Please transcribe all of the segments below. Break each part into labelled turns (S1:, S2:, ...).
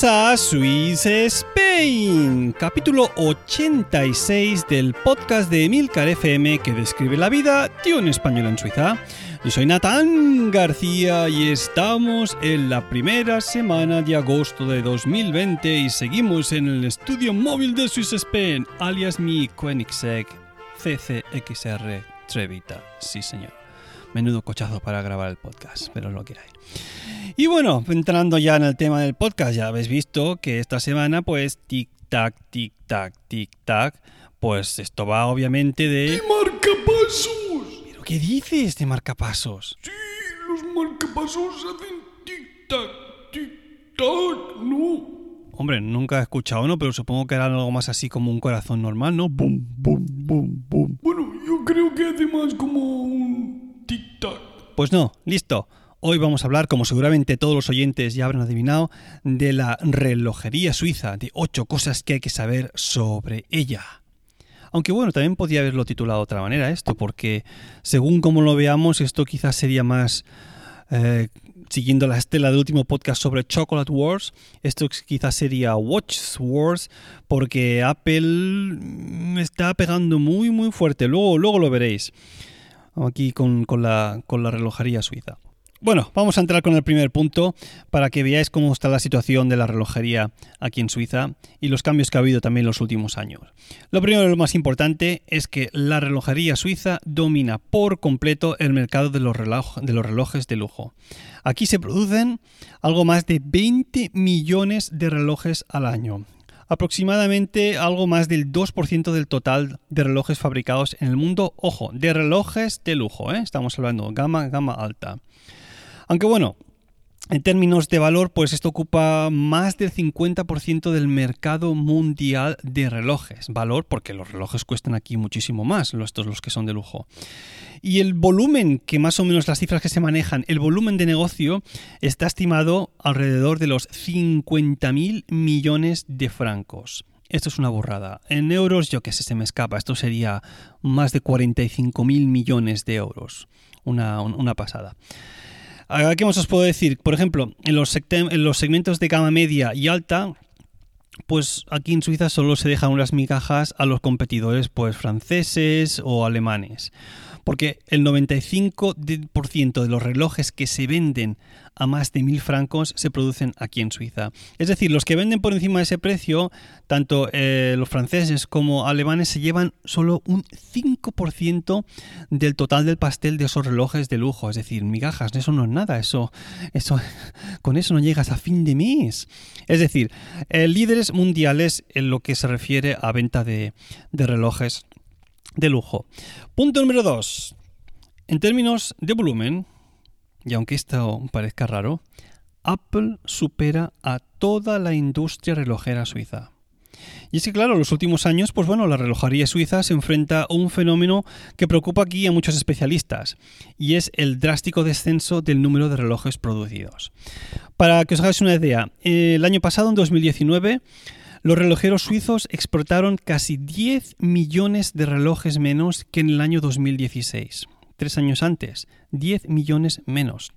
S1: bienvenidos a Swiss Spain, capítulo 86 del podcast de Emilcar FM que describe la vida de un español en Suiza. Yo soy Natán García y estamos en la primera semana de agosto de 2020 y seguimos en el estudio móvil de Swiss Spain, alias mi Koenigsegg CCXR Trevita. Sí, señor. Menudo cochazo para grabar el podcast, pero lo que hay. Y bueno, entrando ya en el tema del podcast, ya habéis visto que esta semana, pues, tic-tac, tic-tac, tic-tac, pues esto va obviamente de...
S2: ¡De marcapasos!
S1: ¿Pero qué dices de marcapasos?
S2: Sí, los marcapasos hacen tic-tac, tic-tac, ¿no?
S1: Hombre, nunca he escuchado uno, pero supongo que era algo más así como un corazón normal, ¿no? Bum, bum, bum, bum.
S2: Bueno, yo creo que hace más como un.
S1: Pues no, listo. Hoy vamos a hablar, como seguramente todos los oyentes ya habrán adivinado, de la relojería suiza, de ocho cosas que hay que saber sobre ella. Aunque bueno, también podría haberlo titulado de otra manera esto, porque según como lo veamos, esto quizás sería más eh, siguiendo la estela del último podcast sobre Chocolate Wars, esto quizás sería Watch Wars, porque Apple está pegando muy muy fuerte. Luego, luego lo veréis aquí con, la, relojería suiza. Bueno, vamos a entrar con el primer punto para que veáis cómo está la situación de la relojería aquí en Suiza y los cambios que ha habido también en los últimos años. Lo primero y lo más importante es que la relojería suiza domina por completo el mercado de los, de los relojes de lujo. Aquí se producen algo más de 20 millones de relojes al año, aproximadamente algo más del 2% del total de relojes fabricados en el mundo. Ojo, de relojes de lujo, ¿eh? estamos hablando gama, gama alta. Aunque bueno, en términos de valor, pues esto ocupa más del 50% del mercado mundial de relojes. Valor porque los relojes cuestan aquí muchísimo más, estos los que son de lujo. Y el volumen, que más o menos las cifras que se manejan, el volumen de negocio está estimado alrededor de los 50.000 millones de francos. Esto es una borrada. En euros, yo qué sé, se me escapa. Esto sería más de 45.000 millones de euros. Una, una pasada. ¿Qué más os puedo decir? Por ejemplo, en los, en los segmentos de gama media y alta, pues aquí en Suiza solo se dejan unas migajas a los competidores pues franceses o alemanes porque el 95% de los relojes que se venden a más de mil francos se producen aquí en Suiza. Es decir, los que venden por encima de ese precio, tanto eh, los franceses como alemanes, se llevan solo un 5% del total del pastel de esos relojes de lujo. Es decir, migajas, eso no es nada, eso, eso, con eso no llegas a fin de mes. Es decir, eh, líderes mundiales en lo que se refiere a venta de, de relojes de lujo. Punto número 2. En términos de volumen, y aunque esto parezca raro, Apple supera a toda la industria relojera suiza. Y es que claro, en los últimos años, pues bueno, la relojería suiza se enfrenta a un fenómeno que preocupa aquí a muchos especialistas, y es el drástico descenso del número de relojes producidos. Para que os hagáis una idea, el año pasado, en 2019, los relojeros suizos exportaron casi 10 millones de relojes menos que en el año 2016. Tres años antes, 10 millones menos.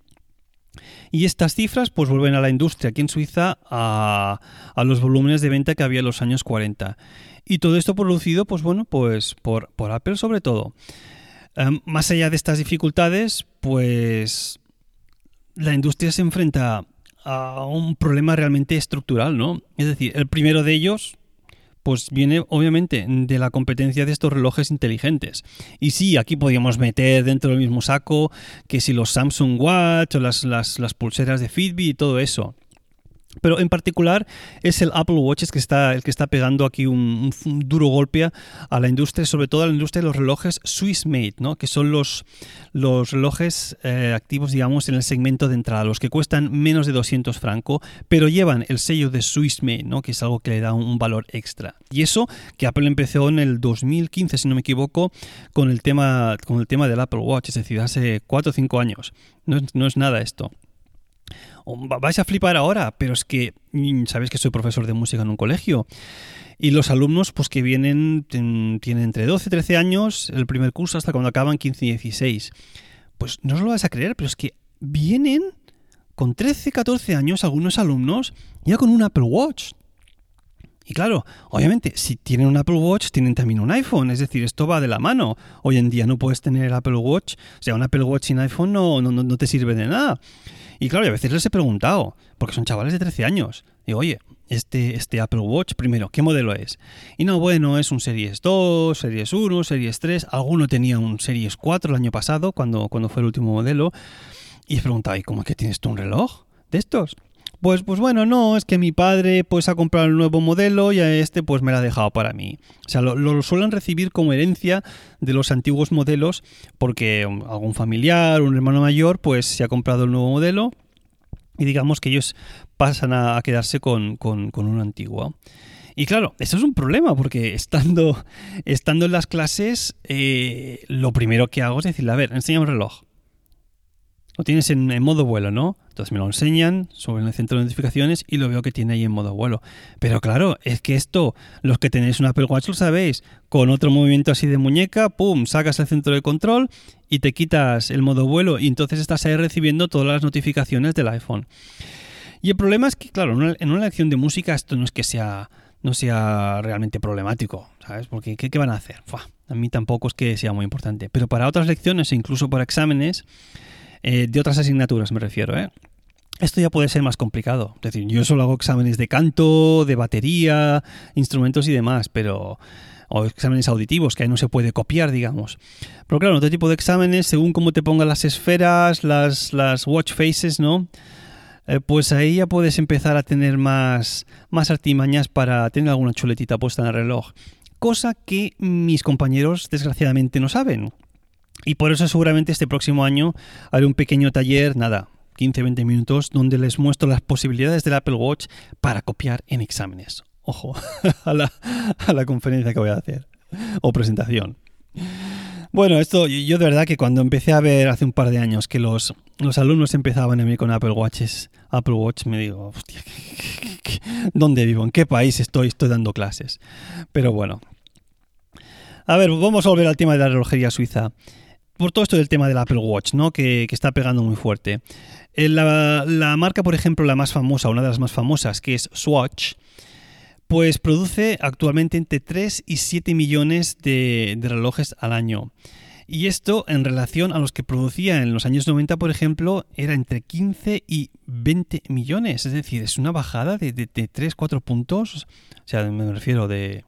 S1: Y estas cifras pues vuelven a la industria aquí en Suiza a, los volúmenes de venta que había en los años 40. Y todo esto producido pues bueno pues por, Apple sobre todo. Em, más allá de estas dificultades pues la industria se enfrenta a un problema realmente estructural, ¿no? Es decir, el primero de ellos, pues viene obviamente de la competencia de estos relojes inteligentes. Y sí, aquí podríamos meter dentro del mismo saco que si los Samsung Watch o las, las, las pulseras de Fitbit y todo eso. Pero en particular es el Apple Watch que está, el que está pegando aquí un, duro golpe a la industria, sobre todo a la industria de los relojes Swiss Made, ¿no? que son los, los relojes eh, activos, digamos, en el segmento de entrada, los que cuestan menos de 200 franco, pero llevan el sello de Swiss Made, ¿no? que es algo que le da un, valor extra. Y eso que Apple empezó en el 2015, si no me equivoco, con el tema, con el tema del Apple Watch, es decir, hace 4 o 5 años. No, no es nada esto vais a flipar ahora, pero es que mm, sabéis que soy profesor de música en un colegio y los alumnos pues que vienen tienen entre 12 y 13 años el primer curso hasta cuando acaban 15 y 16. Pues no os lo vais a creer, pero es que vienen con 13, 14 años, algunos alumnos ya con un Apple Watch. Y claro, obviamente, si tienen un Apple Watch, tienen también un iPhone. Es decir, esto va de la mano. Hoy en día no puedes tener Apple Watch. O sea, un Apple Watch sin iPhone no, no, no te sirve de nada. Y claro, a veces les he preguntado, porque son chavales de 13 años. Digo, oye, este, este Apple Watch, primero, ¿qué modelo es? Y no, bueno, es un Series 2, Series 1, Series 3. Alguno tenía un Series 4 el año pasado, cuando, cuando fue el último modelo. Y he preguntado, ¿y cómo es que tienes tú un reloj de estos? Pues, pues bueno, no, es que mi padre pues ha comprado el nuevo modelo y a este pues me lo ha dejado para mí. O sea, lo, suelen recibir como herencia de los antiguos modelos porque um, algún familiar, un hermano mayor, pues se ha comprado el nuevo modelo y digamos que ellos pasan a, quedarse con, con, un antiguo. Y claro, eso es un problema porque estando, estando en las clases, eh, lo primero que hago es decirle, a ver, enséñame un reloj. Lo tienes en, modo vuelo, ¿no? Entonces me lo enseñan sobre el centro de notificaciones y lo veo que tiene ahí en modo vuelo. Pero claro, es que esto, los que tenéis un Apple Watch lo sabéis. Con otro movimiento así de muñeca, pum, sacas el centro de control y te quitas el modo vuelo y entonces estás ahí recibiendo todas las notificaciones del iPhone. Y el problema es que, claro, en una lección de música esto no es que sea, no sea realmente problemático, ¿sabes? Porque ¿qué, van a hacer? a mí tampoco es que sea muy importante. Pero para otras lecciones e incluso para exámenes eh, de otras asignaturas me refiero, ¿eh? Esto ya puede ser más complicado. Es decir, yo solo hago exámenes de canto, de batería, instrumentos y demás, pero o exámenes auditivos, que ahí no se puede copiar, digamos. Pero claro, otro tipo de exámenes, según cómo te pongan las esferas, las, las watch faces, ¿no? Eh, pues ahí ya puedes empezar a tener más, más artimañas para tener alguna chuletita puesta en el reloj. Cosa que mis compañeros desgraciadamente no saben. Y por eso seguramente este próximo año haré un pequeño taller, nada, 15-20 minutos, donde les muestro las posibilidades del Apple Watch para copiar en exámenes. Ojo a la, a la conferencia que voy a hacer o presentación. Bueno, esto yo de verdad que cuando empecé a ver hace un par de años que los, los alumnos empezaban a venir con Apple Watches, Apple Watch, me digo, hostia, ¿dónde vivo? ¿En qué país estoy? Estoy dando clases. Pero bueno. A ver, vamos a volver al tema de la relojería suiza por todo esto del tema del Apple Watch, ¿no? Que, está pegando muy fuerte. Eh, la, marca, por ejemplo, la más famosa, una de las más famosas, que es Swatch, pues produce actualmente entre 3 y 7 millones de, relojes al año. Y esto en relación a los que producía en los años 90, por ejemplo, era entre 15 y 20 millones. Es decir, es una bajada de, de, de 3, 4 puntos. O sea, me refiero de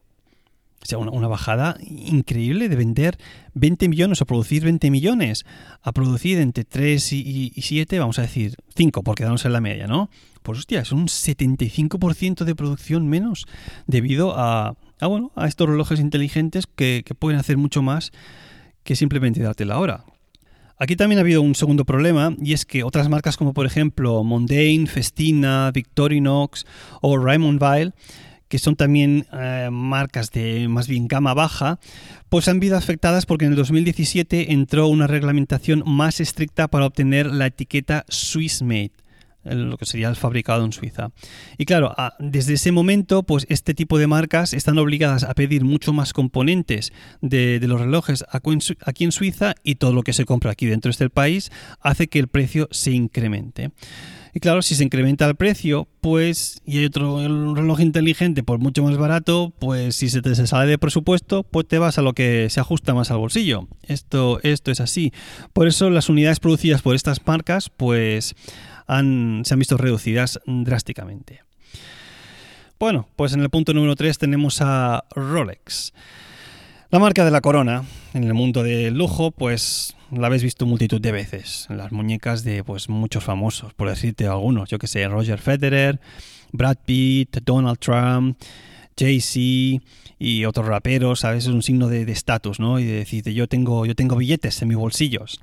S1: o sea, una, bajada increíble de vender 20 millones o producir 20 millones a producir entre 3 y, 7, vamos a decir 5, por quedarnos en la media, ¿no? Pues hostia, es un 75% de producción menos debido a, bueno, a estos relojes inteligentes que, pueden hacer mucho más que simplemente darte la hora. Aquí también ha habido un segundo problema y es que otras marcas como por ejemplo Mondane, Festina, Victorinox o Raymond Weil que son también eh, marcas de más bien gama baja, pues han sido afectadas porque en el 2017 entró una reglamentación más estricta para obtener la etiqueta Swiss Made lo que sería el fabricado en Suiza. Y claro, desde ese momento, pues este tipo de marcas están obligadas a pedir mucho más componentes de los relojes aquí en Suiza y todo lo que se compra aquí dentro de este país hace que el precio se incremente. Y claro, si se incrementa el precio, pues, y hay otro reloj inteligente por mucho más barato, pues si se te sale de presupuesto, pues te vas a lo que se ajusta más al bolsillo. Esto, esto es así. Por eso las unidades producidas por estas marcas, pues, han, se han visto reducidas drásticamente. Bueno, pues en el punto número 3 tenemos a Rolex. La marca de la corona en el mundo del lujo, pues la habéis visto multitud de veces. Las muñecas de pues muchos famosos, por decirte algunos. Yo que sé, Roger Federer, Brad Pitt, Donald Trump, Jay-Z y otros raperos, ¿sabes? Es un signo de estatus, ¿no? Y de decir, yo tengo, yo tengo billetes en mis bolsillos.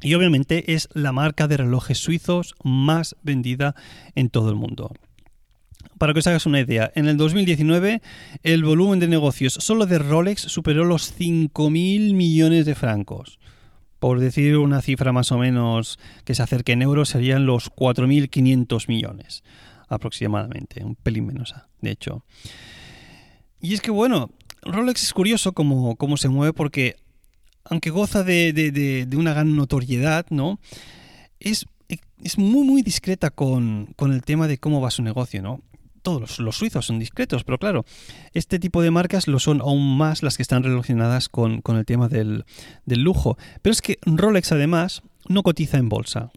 S1: Y obviamente es la marca de relojes suizos más vendida en todo el mundo. Para que os hagas una idea, en el 2019 el volumen de negocios solo de Rolex superó los 5.000 millones de francos. Por decir una cifra más o menos que se acerque en euros, serían los 4.500 millones aproximadamente, un pelín menos, de hecho. Y es que bueno, Rolex es curioso cómo, cómo se mueve porque aunque goza de, una gran notoriedad, ¿no? Es es muy, muy discreta con, con el tema de cómo va su negocio, ¿no? Todos los, suizos son discretos, pero claro, este tipo de marcas lo son aún más las que están relacionadas con, el tema del, del, lujo. Pero es que Rolex además no cotiza en bolsa.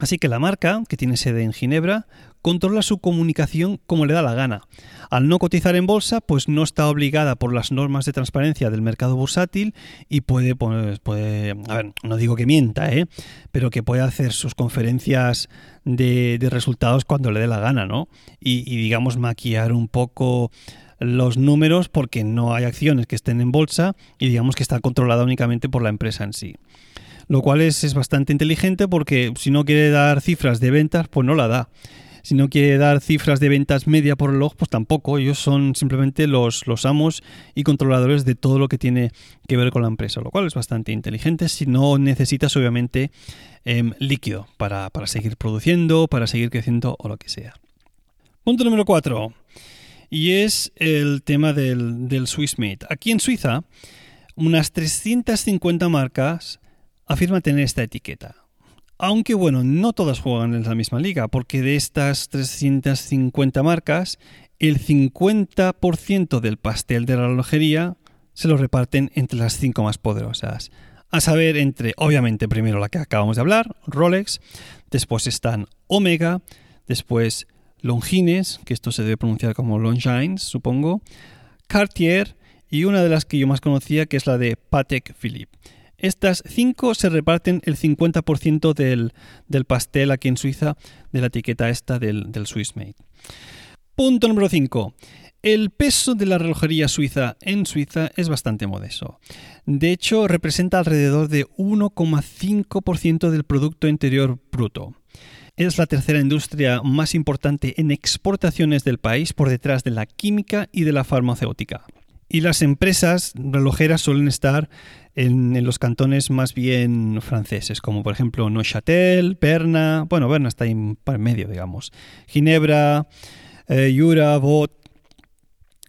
S1: Así que la marca, que tiene sede en Ginebra, controla su comunicación como le da la gana. Al no cotizar en bolsa, pues no está obligada por las normas de transparencia del mercado bursátil y puede, pues, puede a ver, no digo que mienta, ¿eh? pero que puede hacer sus conferencias de, resultados cuando le dé la gana, ¿no? Y, y digamos maquillar un poco los números porque no hay acciones que estén en bolsa y digamos que está controlada únicamente por la empresa en sí lo cual es, bastante inteligente porque si no quiere dar cifras de ventas, pues no la da. Si no quiere dar cifras de ventas media por reloj, pues tampoco. Ellos son simplemente los, los amos y controladores de todo lo que tiene que ver con la empresa, lo cual es bastante inteligente si no necesitas obviamente em, líquido para, seguir produciendo, para seguir creciendo o lo que sea. Punto número 4. Y es el tema del, del SwissMate. Aquí en Suiza, unas 350 marcas afirma tener esta etiqueta. Aunque bueno, no todas juegan en la misma liga, porque de estas 350 marcas, el 50% del pastel de la relojería se lo reparten entre las 5 más poderosas. A saber, entre, obviamente, primero la que acabamos de hablar, Rolex, después están Omega, después Longines, que esto se debe pronunciar como Longines, supongo, Cartier y una de las que yo más conocía, que es la de Patek Philippe. Estas cinco se reparten el 50% del, del, pastel aquí en Suiza de la etiqueta esta del, del Swissmade. Punto número 5. El peso de la relojería suiza en Suiza es bastante modesto. De hecho, representa alrededor de 1,5% del Producto Interior Bruto. Es la tercera industria más importante en exportaciones del país por detrás de la química y de la farmacéutica. Y las empresas relojeras suelen estar en, los cantones más bien franceses, como por ejemplo Neuchâtel, Berna, bueno, Berna está ahí en medio, digamos, Ginebra, eh, Jura, Bot,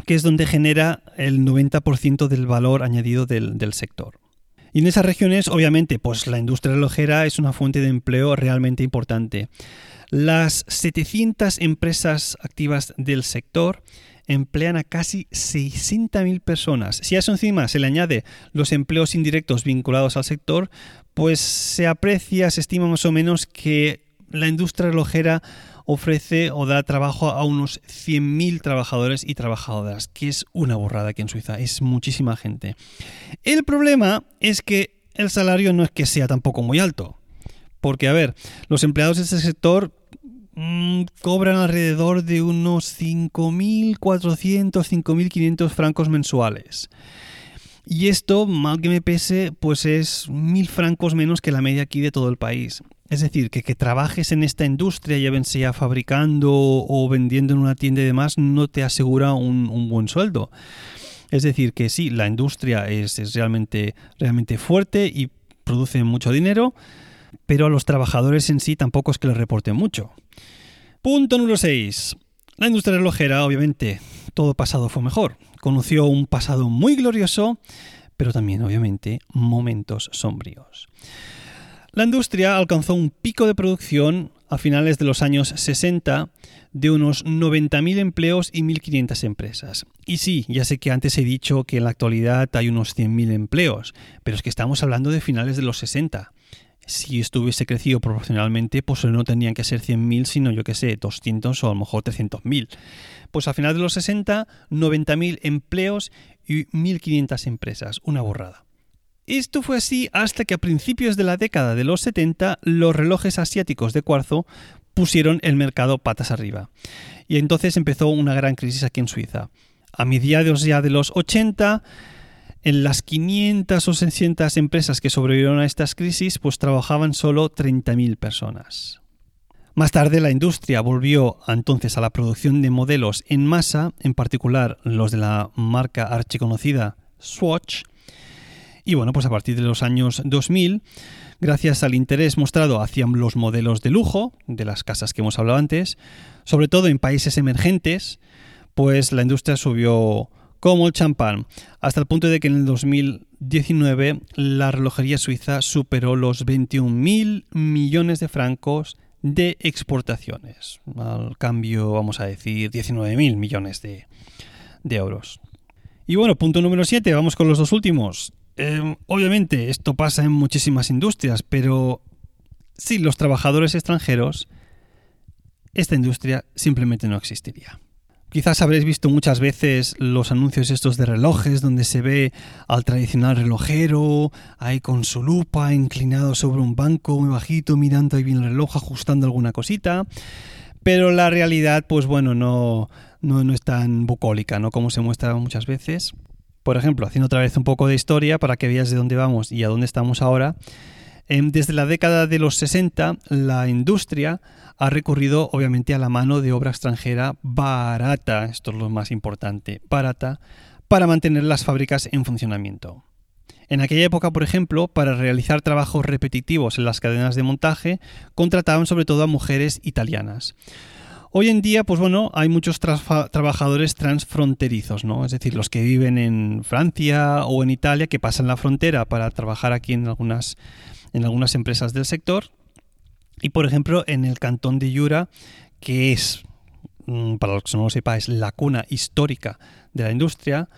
S1: que es donde genera el 90% del valor añadido del, del sector. Y en esas regiones, obviamente, pues la industria relojera es una fuente de empleo realmente importante. Las 700 empresas activas del sector emplean a casi 60.000 personas. Si a eso encima se le añade los empleos indirectos vinculados al sector, pues se aprecia, se estima más o menos que la industria relojera ofrece o da trabajo a unos 100.000 trabajadores y trabajadoras, que es una borrada aquí en Suiza, es muchísima gente. El problema es que el salario no es que sea tampoco muy alto, porque a ver, los empleados de este sector cobran alrededor de unos 5.400, 5.500 francos mensuales. Y esto, mal que me pese, pues es mil francos menos que la media aquí de todo el país. Es decir, que que trabajes en esta industria, ya ven sea fabricando o vendiendo en una tienda y demás, no te asegura un, buen sueldo. Es decir, que sí, la industria es, es realmente, realmente fuerte y produce mucho dinero, pero a los trabajadores en sí tampoco es que les reporten mucho. Punto número 6. La industria relojera, obviamente, todo pasado fue mejor. Conoció un pasado muy glorioso, pero también, obviamente, momentos sombríos. La industria alcanzó un pico de producción a finales de los años 60 de unos 90.000 empleos y 1.500 empresas. Y sí, ya sé que antes he dicho que en la actualidad hay unos 100.000 empleos, pero es que estamos hablando de finales de los 60 si estuviese crecido proporcionalmente, pues no tendrían que ser 100.000, sino yo que sé, 200 o a lo mejor 300.000. Pues a final de los 60, 90.000 empleos y 1.500 empresas, una borrada. Esto fue así hasta que a principios de la década de los 70 los relojes asiáticos de cuarzo pusieron el mercado patas arriba. Y entonces empezó una gran crisis aquí en Suiza. A mediados ya de los 80 en las 500 o 600 empresas que sobrevivieron a estas crisis, pues trabajaban solo 30.000 personas. Más tarde la industria volvió entonces a la producción de modelos en masa, en particular los de la marca archiconocida Swatch. Y bueno, pues a partir de los años 2000, gracias al interés mostrado hacia los modelos de lujo, de las casas que hemos hablado antes, sobre todo en países emergentes, pues la industria subió como el champán, hasta el punto de que en el 2019 la relojería suiza superó los 21.000 millones de francos de exportaciones. Al cambio, vamos a decir, 19.000 millones de, euros. Y bueno, punto número 7, vamos con los dos últimos. Em, obviamente esto pasa en muchísimas industrias, pero sin los trabajadores extranjeros, esta industria simplemente no existiría. Quizás habréis visto muchas veces los anuncios estos de relojes donde se ve al tradicional relojero ahí con su lupa inclinado sobre un banco muy bajito mirando ahí bien el reloj ajustando alguna cosita. Pero la realidad pues bueno no, no, no es tan bucólica ¿no? como se muestra muchas veces. Por ejemplo, haciendo otra vez un poco de historia para que veas de dónde vamos y a dónde estamos ahora. Em, desde la década de los 60 la industria ha recurrido obviamente a la mano de obra extranjera barata, esto es lo más importante, barata, para mantener las fábricas en funcionamiento. En aquella época, por ejemplo, para realizar trabajos repetitivos en las cadenas de montaje, contrataban sobre todo a mujeres italianas. Hoy en día, pues bueno, hay muchos trabajadores transfronterizos, ¿no? Es decir, los que viven en Francia o en Italia, que pasan la frontera para trabajar aquí en algunas, en algunas empresas del sector, y por ejemplo, en el cantón de Yura, que es, mm, para los que no lo sepáis, la cuna histórica de la industria,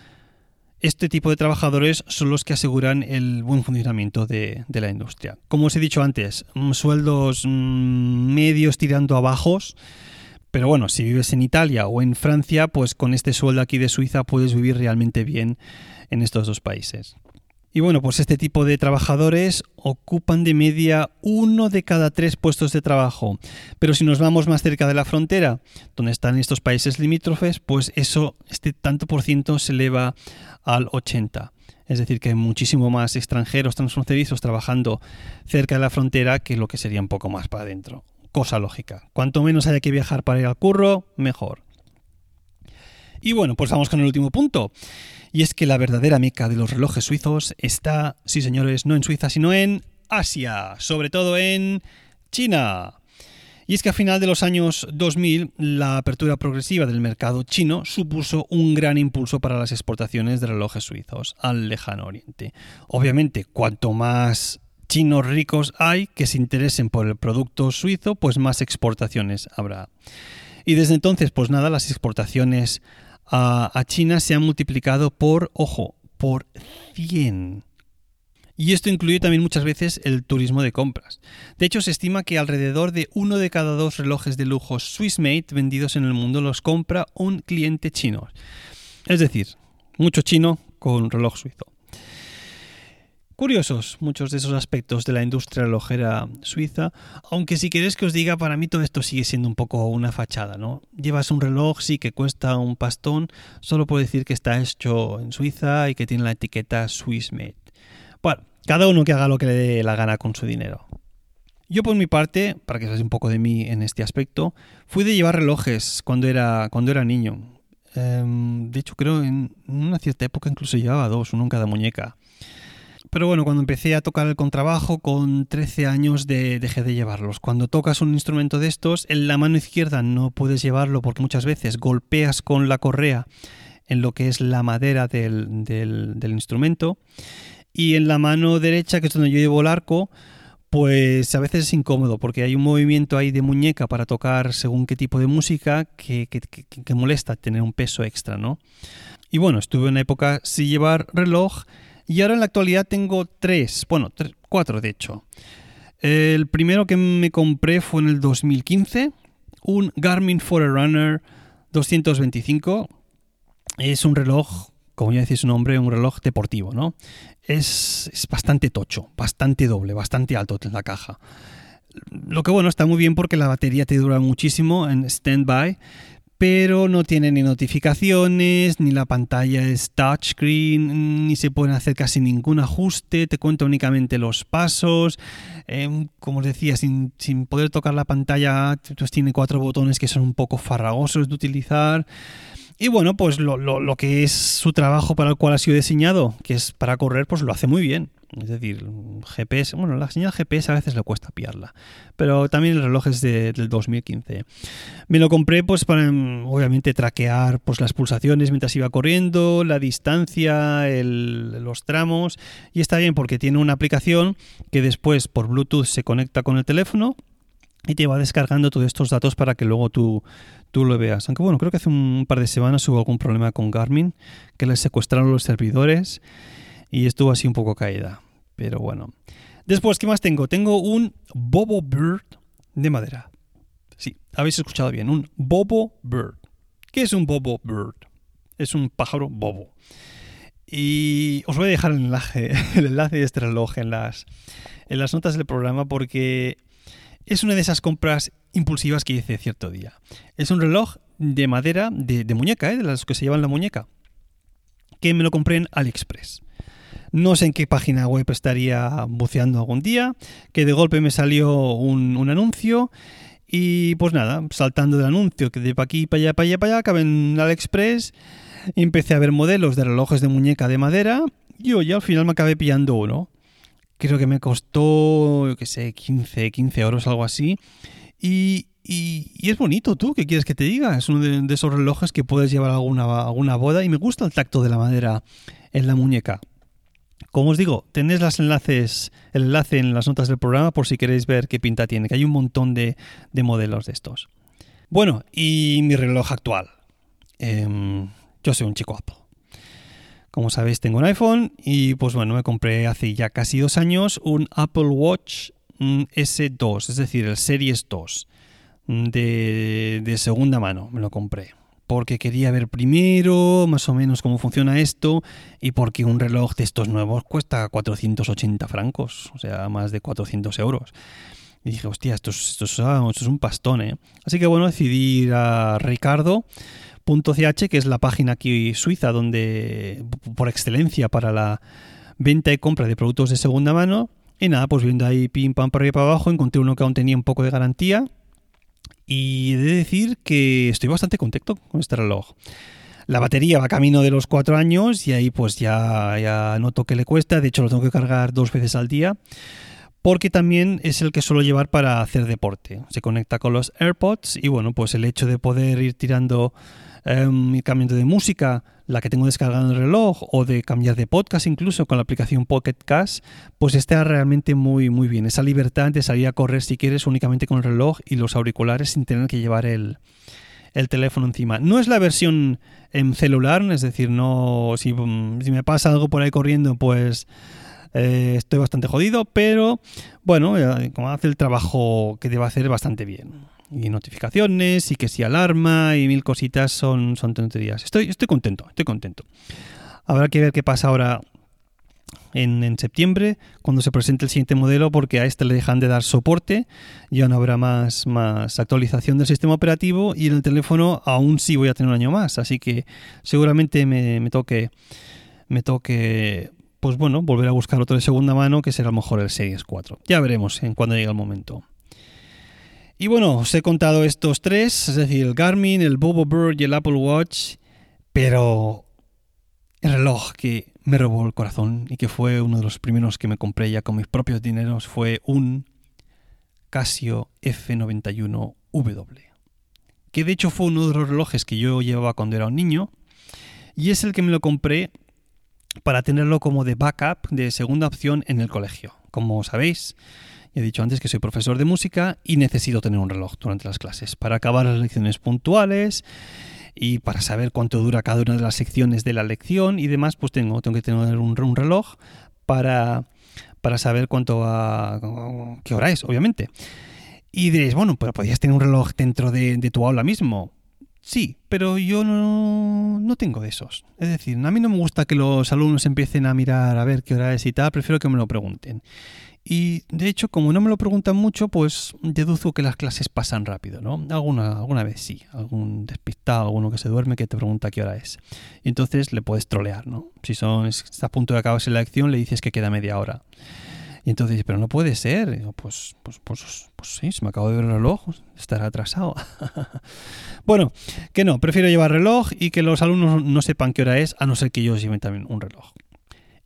S1: este tipo de trabajadores son los que aseguran el buen funcionamiento de, la industria. Como os he dicho antes, mm, sueldos mm, medios tirando a bajos, pero bueno, si vives en Italia o en Francia, pues con este sueldo aquí de Suiza puedes vivir realmente bien en estos dos países. Y bueno, pues este tipo de trabajadores ocupan de media uno de cada tres puestos de trabajo. Pero si nos vamos más cerca de la frontera, donde están estos países limítrofes, pues eso, este tanto por ciento se eleva al 80. Es decir, que hay muchísimo más extranjeros transfronterizos trabajando cerca de la frontera que lo que sería un poco más para adentro. Cosa lógica. Cuanto menos haya que viajar para ir al curro, mejor. Y bueno, pues vamos con el último punto. Y es que la verdadera meca de los relojes suizos está, sí señores, no en Suiza, sino en Asia, sobre todo en China. Y es que a final de los años 2000, la apertura progresiva del mercado chino supuso un gran impulso para las exportaciones de relojes suizos al lejano oriente. Obviamente, cuanto más chinos ricos hay que se interesen por el producto suizo, pues más exportaciones habrá. Y desde entonces, pues nada, las exportaciones a, China se ha multiplicado por, ojo, por 100. Y esto incluye también muchas veces el turismo de compras. De hecho, se estima que alrededor de uno de cada dos relojes de lujo Swissmade vendidos en el mundo los compra un cliente chino. Es decir, mucho chino con reloj suizo. Curiosos muchos de esos aspectos de la industria relojera suiza, aunque si queréis que os diga, para mí todo esto sigue siendo un poco una fachada, ¿no? Llevas un reloj, sí, que cuesta un pastón, solo puedo decir que está hecho en Suiza y que tiene la etiqueta Swissmade. Bueno, cada uno que haga lo que le dé la gana con su dinero. Yo por mi parte, para que sabáis un poco de mí en este aspecto, fui de llevar relojes cuando era, cuando era niño. Em, de hecho, creo en una cierta época incluso llevaba dos, uno en cada muñeca. Pero bueno, cuando empecé a tocar el contrabajo, con 13 años dejé de llevarlos. Cuando tocas un instrumento de estos, en la mano izquierda no puedes llevarlo porque muchas veces golpeas con la correa en lo que es la madera del, del instrumento. Y en la mano derecha, que es donde yo llevo el arco, pues a veces es incómodo porque hay un movimiento ahí de muñeca para tocar según qué tipo de música que, que, que molesta tener un peso extra, ¿no? Y bueno, estuve en una época sin llevar reloj y ahora en la actualidad tengo tres, bueno, cuatro de hecho. El primero que me compré fue en el 2015, un Garmin Forerunner 225. Es un reloj, como ya decía su nombre, un reloj deportivo, ¿no? Es, es bastante tocho, bastante doble, bastante alto en la caja. Lo que bueno, está muy bien porque la batería te dura muchísimo en standby, pero no tiene ni notificaciones, ni la pantalla es touchscreen, ni se pueden hacer casi ningún ajuste, te cuenta únicamente los pasos, em, como os decía, sin, poder tocar la pantalla, pues tiene cuatro botones que son un poco farragosos de utilizar. Y bueno, pues lo, lo, que es su trabajo para el cual ha sido diseñado, que es para correr, pues lo hace muy bien. Es decir, GPS, bueno, la señal GPS a veces le cuesta pillarla, pero también el reloj es del 2015. Me lo compré pues para mm, obviamente traquear pues las pulsaciones mientras iba corriendo, la distancia, los tramos y está bien porque tiene una aplicación que después por Bluetooth se conecta con el teléfono y te va descargando todos estos datos para que luego tú, tú lo veas. Aunque bueno, creo que hace un par de semanas hubo algún problema con Garmin, que les secuestraron los servidores y estuvo así un poco caída. Pero bueno. Después, ¿qué más tengo? Tengo un Bobo Bird de madera. Sí, habéis escuchado bien, un Bobo Bird. ¿Qué es un Bobo Bird? Es un pájaro bobo. Y os voy a dejar el enlace, el enlace de este reloj en las, en las notas del programa porque es una de esas compras impulsivas que hice cierto día. Es un reloj de madera, de, muñeca, ¿eh? de las que se llevan la muñeca, que me lo compré en AliExpress. No sé en qué página web estaría buceando algún día, que de golpe me salió un, anuncio y pues nada, saltando del anuncio, que de aquí, para allá, para allá, para allá, acabé en AliExpress empecé a ver modelos de relojes de muñeca de madera y oye, al final me acabé pillando uno creo que me costó, yo qué sé, 15, 15 euros, algo así. Y, es bonito, tú, ¿qué quieres que te diga? Es uno de, esos relojes que puedes llevar a alguna, alguna boda y me gusta el tacto de la madera en la muñeca. Como os digo, tenéis los enlaces, el enlace en las notas del programa por si queréis ver qué pinta tiene, que hay un montón de, modelos de estos. Bueno, y mi reloj actual. Em, yo soy un chico Apple. Como sabéis, tengo un iPhone y pues bueno, me compré hace ya casi dos años un Apple Watch mm, S2, es decir, el Series 2 mm, de, segunda mano, me lo compré porque quería ver primero más o menos cómo funciona esto y porque un reloj de estos nuevos cuesta 480 francos, o sea, más de 400 euros. Y dije, hostia, esto es, esto es, ah, esto es un pastón, ¿eh? Así que bueno, decidí ir a Ricardo .ch, que es la página aquí suiza donde por excelencia para la venta y compra de productos de segunda mano. Y nada, pues viendo ahí pim pam para arriba para abajo, encontré uno que aún tenía un poco de garantía. Y he de decir que estoy bastante contento con este reloj. La batería va camino de los cuatro años y ahí pues ya, ya noto que le cuesta. De hecho lo tengo que cargar dos veces al día porque también es el que suelo llevar para hacer deporte. Se conecta con los AirPods y bueno, pues el hecho de poder ir tirando eh, cambiando de música, la que tengo descargada en el reloj, o de cambiar de podcast incluso con la aplicación Pocket Cast, pues está realmente muy, muy bien. Esa libertad de salir a correr si quieres únicamente con el reloj y los auriculares sin tener que llevar el, teléfono encima. No es la versión en celular, es decir, no si, si me pasa algo por ahí corriendo, pues eh, estoy bastante jodido, pero bueno, eh, como hace el trabajo que debe hacer bastante bien y notificaciones y que si alarma y mil cositas son, son tonterías. Estoy, estoy contento, estoy contento. Habrá que ver qué pasa ahora en, septiembre cuando se presente el siguiente modelo porque a este le dejan de dar soporte, ya no habrá más, más actualización del sistema operativo y en el teléfono aún sí voy a tener un año más, así que seguramente me, me toque me toque pues bueno, volver a buscar otro de segunda mano que será a lo mejor el Series 4. Ya veremos en cuando llegue el momento. Y bueno, os he contado estos tres, es decir, el Garmin, el Bobo Bird y el Apple Watch, pero el reloj que me robó el corazón y que fue uno de los primeros que me compré ya con mis propios dineros fue un Casio F91W, que de hecho fue uno de los relojes que yo llevaba cuando era un niño y es el que me lo compré para tenerlo como de backup, de segunda opción en el colegio. Como sabéis, He dicho antes que soy profesor de música y necesito tener un reloj durante las clases para acabar las lecciones puntuales y para saber cuánto dura cada una de las secciones de la lección y demás, pues tengo, tengo que tener un, reloj para, para saber cuánto va, qué hora es, obviamente. Y diréis, bueno, pero podrías tener un reloj dentro de, de tu aula mismo. Sí, pero yo no, no, tengo de esos. Es decir, a mí no me gusta que los alumnos empiecen a mirar a ver qué hora es y tal, prefiero que me lo pregunten. Y de hecho, como no me lo preguntan mucho, pues deduzco que las clases pasan rápido, ¿no? Alguna, alguna vez sí, algún despistado, alguno que se duerme que te pregunta qué hora es. Y entonces le puedes trolear, ¿no? Si son, está a punto de acabarse la lección, le dices que queda media hora. Y entonces, pero no puede ser. pues, pues, pues, pues sí, se me acabo de ver el reloj, estará atrasado. bueno, que no, prefiero llevar reloj y que los alumnos no sepan qué hora es, a no ser que ellos lleven también un reloj.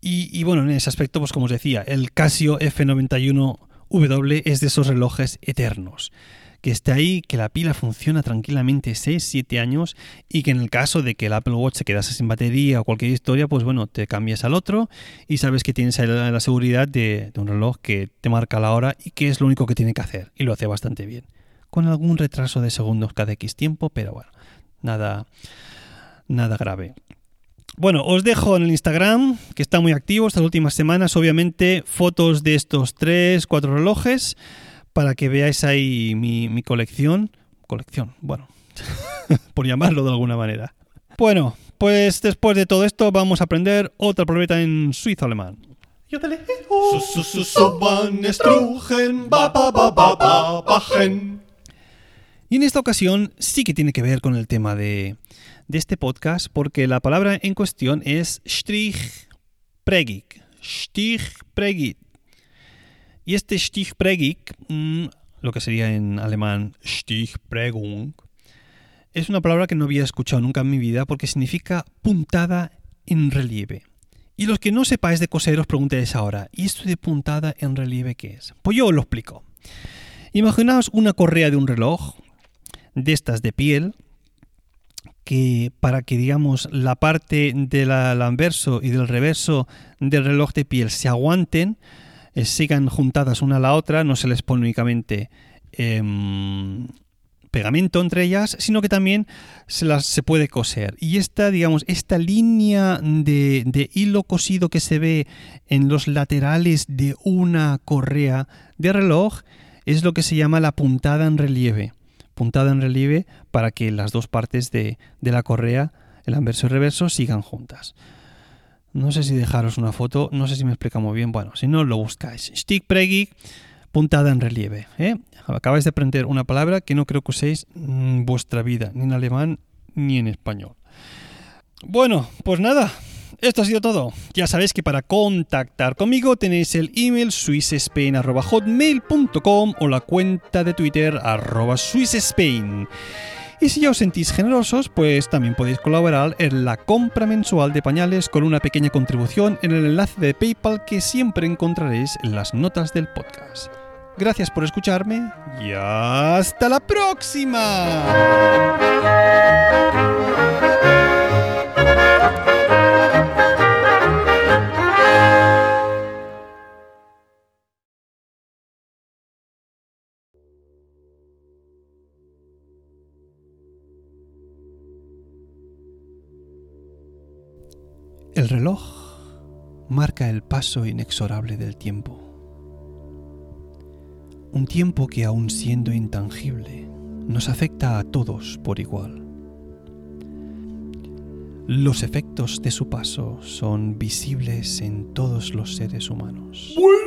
S1: Y, bueno, en ese aspecto, pues como os decía, el Casio F91W es de esos relojes eternos que esté ahí, que la pila funciona tranquilamente 6-7 años y que en el caso de que el Apple Watch se quedase sin batería o cualquier historia, pues bueno, te cambias al otro y sabes que tienes la, seguridad de, de un reloj que te marca la hora y que es lo único que tiene que hacer y lo hace bastante bien. Con algún retraso de segundos cada X tiempo, pero bueno, nada, nada grave. Bueno, os dejo en el Instagram, que está muy activo estas últimas semanas, obviamente, fotos de estos tres, cuatro relojes, para que veáis ahí mi, colección. Colección, bueno, por llamarlo de alguna manera. Bueno, pues después de todo esto vamos a aprender otra palabra en suizo alemán. Y en esta ocasión sí que tiene que ver con el tema de, de este podcast porque la palabra en cuestión es Stichprägig. Stichprägig. Y este Stichprägig, mm, lo que sería en alemán Stichprägung, es una palabra que no había escuchado nunca en mi vida porque significa puntada en relieve. Y los que no sepáis de coser os preguntéis ahora, ¿y esto de puntada en relieve qué es? Pues yo os lo explico. Imaginaos una correa de un reloj, de estas de piel, que para que digamos la parte del anverso y del reverso del reloj de piel se aguanten, eh, sigan juntadas una a la otra, no se les pone únicamente em, pegamento entre ellas, sino que también se las se puede coser. Y esta, digamos, esta línea de, de hilo cosido que se ve en los laterales de una correa de reloj es lo que se llama la puntada en relieve puntada en relieve para que las dos partes de, la correa, el anverso y el reverso, sigan juntas. No sé si dejaros una foto, no sé si me explica muy bien. Bueno, si no, lo buscáis. Stickprägig, puntada en relieve. ¿eh? Acabáis de aprender una palabra que no creo que uséis en vuestra vida, ni en alemán ni en español. Bueno, pues nada, esto ha sido todo. Ya sabéis que para contactar conmigo tenéis el email swissspain.hotmail.com o la cuenta de Twitter arroba. Y si ya os sentís generosos, pues también podéis colaborar en la compra mensual de pañales con una pequeña contribución en el enlace de PayPal que siempre encontraréis en las notas del podcast. Gracias por escucharme y hasta la próxima. Reloj marca el paso inexorable del tiempo. Un tiempo que aun siendo intangible, nos afecta a todos por igual. Los efectos de su paso son visibles en todos los seres humanos.
S2: Bueno,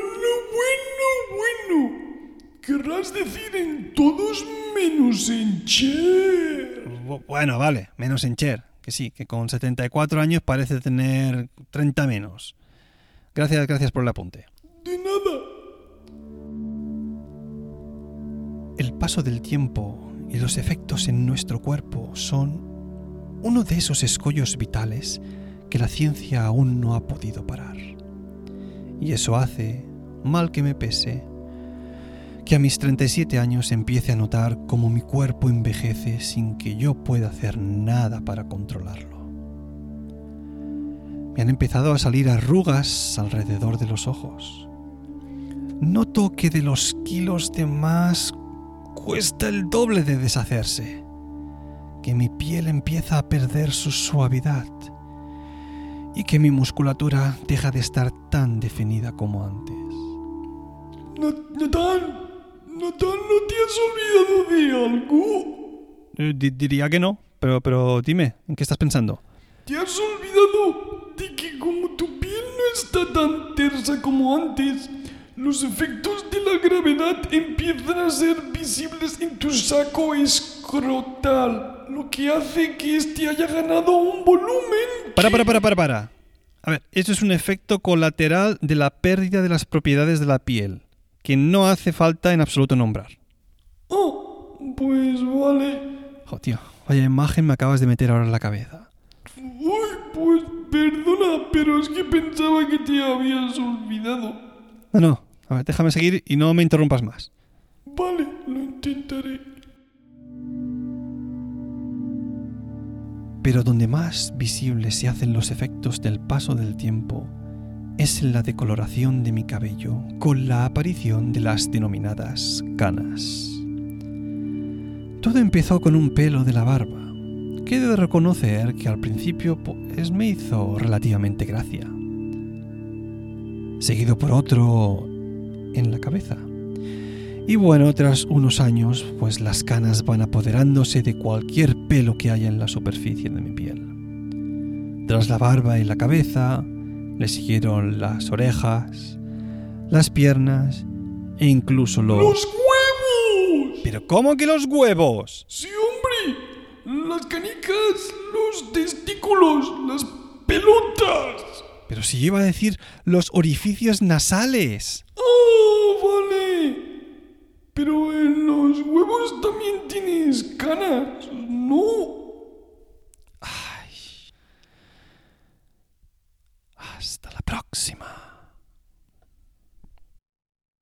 S2: bueno, bueno. Querrás decir en todos menos en Cher.
S1: Bueno, vale, menos en Cher que sí, que con 74 años parece tener 30 menos. Gracias, gracias por el apunte.
S2: De nada.
S1: El paso del tiempo y los efectos en nuestro cuerpo son uno de esos escollos vitales que la ciencia aún no ha podido parar. Y eso hace, mal que me pese, que a mis 37 años empiece a notar cómo mi cuerpo envejece sin que yo pueda hacer nada para controlarlo. Me han empezado a salir arrugas alrededor de los ojos. Noto que de los kilos de más cuesta el doble de deshacerse, que mi piel empieza a perder su suavidad y que mi musculatura deja de estar tan definida como antes.
S2: No, Natán, ¿no te has olvidado de algo?
S1: Eh, diría que no, pero, pero dime, ¿en qué estás pensando?
S2: ¿Te has olvidado de que como tu piel no está tan tersa como antes, los efectos de la gravedad empiezan a ser visibles en tu saco escrotal, lo que hace que este haya ganado un volumen.
S1: Para, para, para, para, para. A ver, esto es un efecto colateral de la pérdida de las propiedades de la piel que no hace falta en absoluto nombrar.
S2: Oh, pues vale.
S1: Jo, tío, vaya imagen me acabas de meter ahora en la cabeza.
S2: Uy, pues perdona, pero es que pensaba que te habías olvidado.
S1: No, no, a ver, déjame seguir y no me interrumpas más.
S2: Vale, lo intentaré.
S1: Pero donde más visibles se hacen los efectos del paso del tiempo es la decoloración de mi cabello con la aparición de las denominadas canas. Todo empezó con un pelo de la barba, que he de reconocer que al principio pues, me hizo relativamente gracia, seguido por otro en la cabeza. Y bueno, tras unos años, pues las canas van apoderándose de cualquier pelo que haya en la superficie de mi piel. Tras la barba y la cabeza, le siguieron las orejas, las piernas e incluso los...
S2: ¡Los huevos!
S1: ¿Pero cómo que los huevos?
S2: Sí, hombre. Las canicas, los testículos, las pelotas.
S1: Pero si iba a decir los orificios nasales.
S2: ¡Oh, vale! Pero en los huevos también tienes canas, ¿no?
S1: Hasta la próxima.